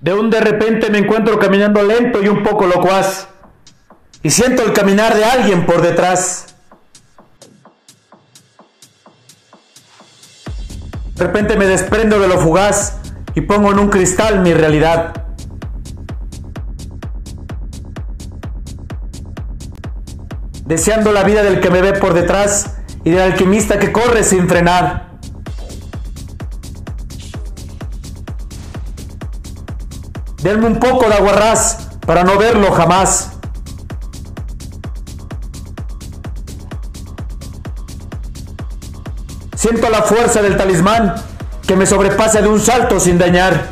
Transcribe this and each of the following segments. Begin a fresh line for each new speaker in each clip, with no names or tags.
De un de repente me encuentro caminando lento y un poco locuaz. Y siento el caminar de alguien por detrás. De repente me desprendo de lo fugaz y pongo en un cristal mi realidad. Deseando la vida del que me ve por detrás y del alquimista que corre sin frenar. Denme un poco de aguarrás para no verlo jamás. Siento la fuerza del talismán que me sobrepasa de un salto sin dañar.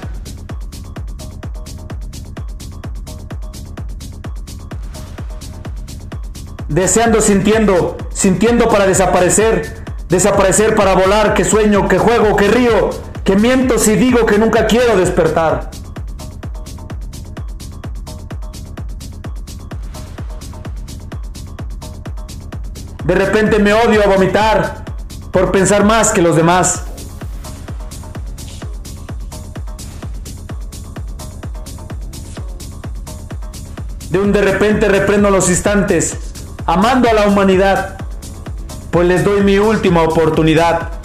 Deseando, sintiendo, sintiendo para desaparecer, desaparecer para volar, que sueño, que juego, que río, que miento si digo que nunca quiero despertar. De repente me odio a vomitar por pensar más que los demás. De un de repente reprendo los instantes, amando a la humanidad, pues les doy mi última oportunidad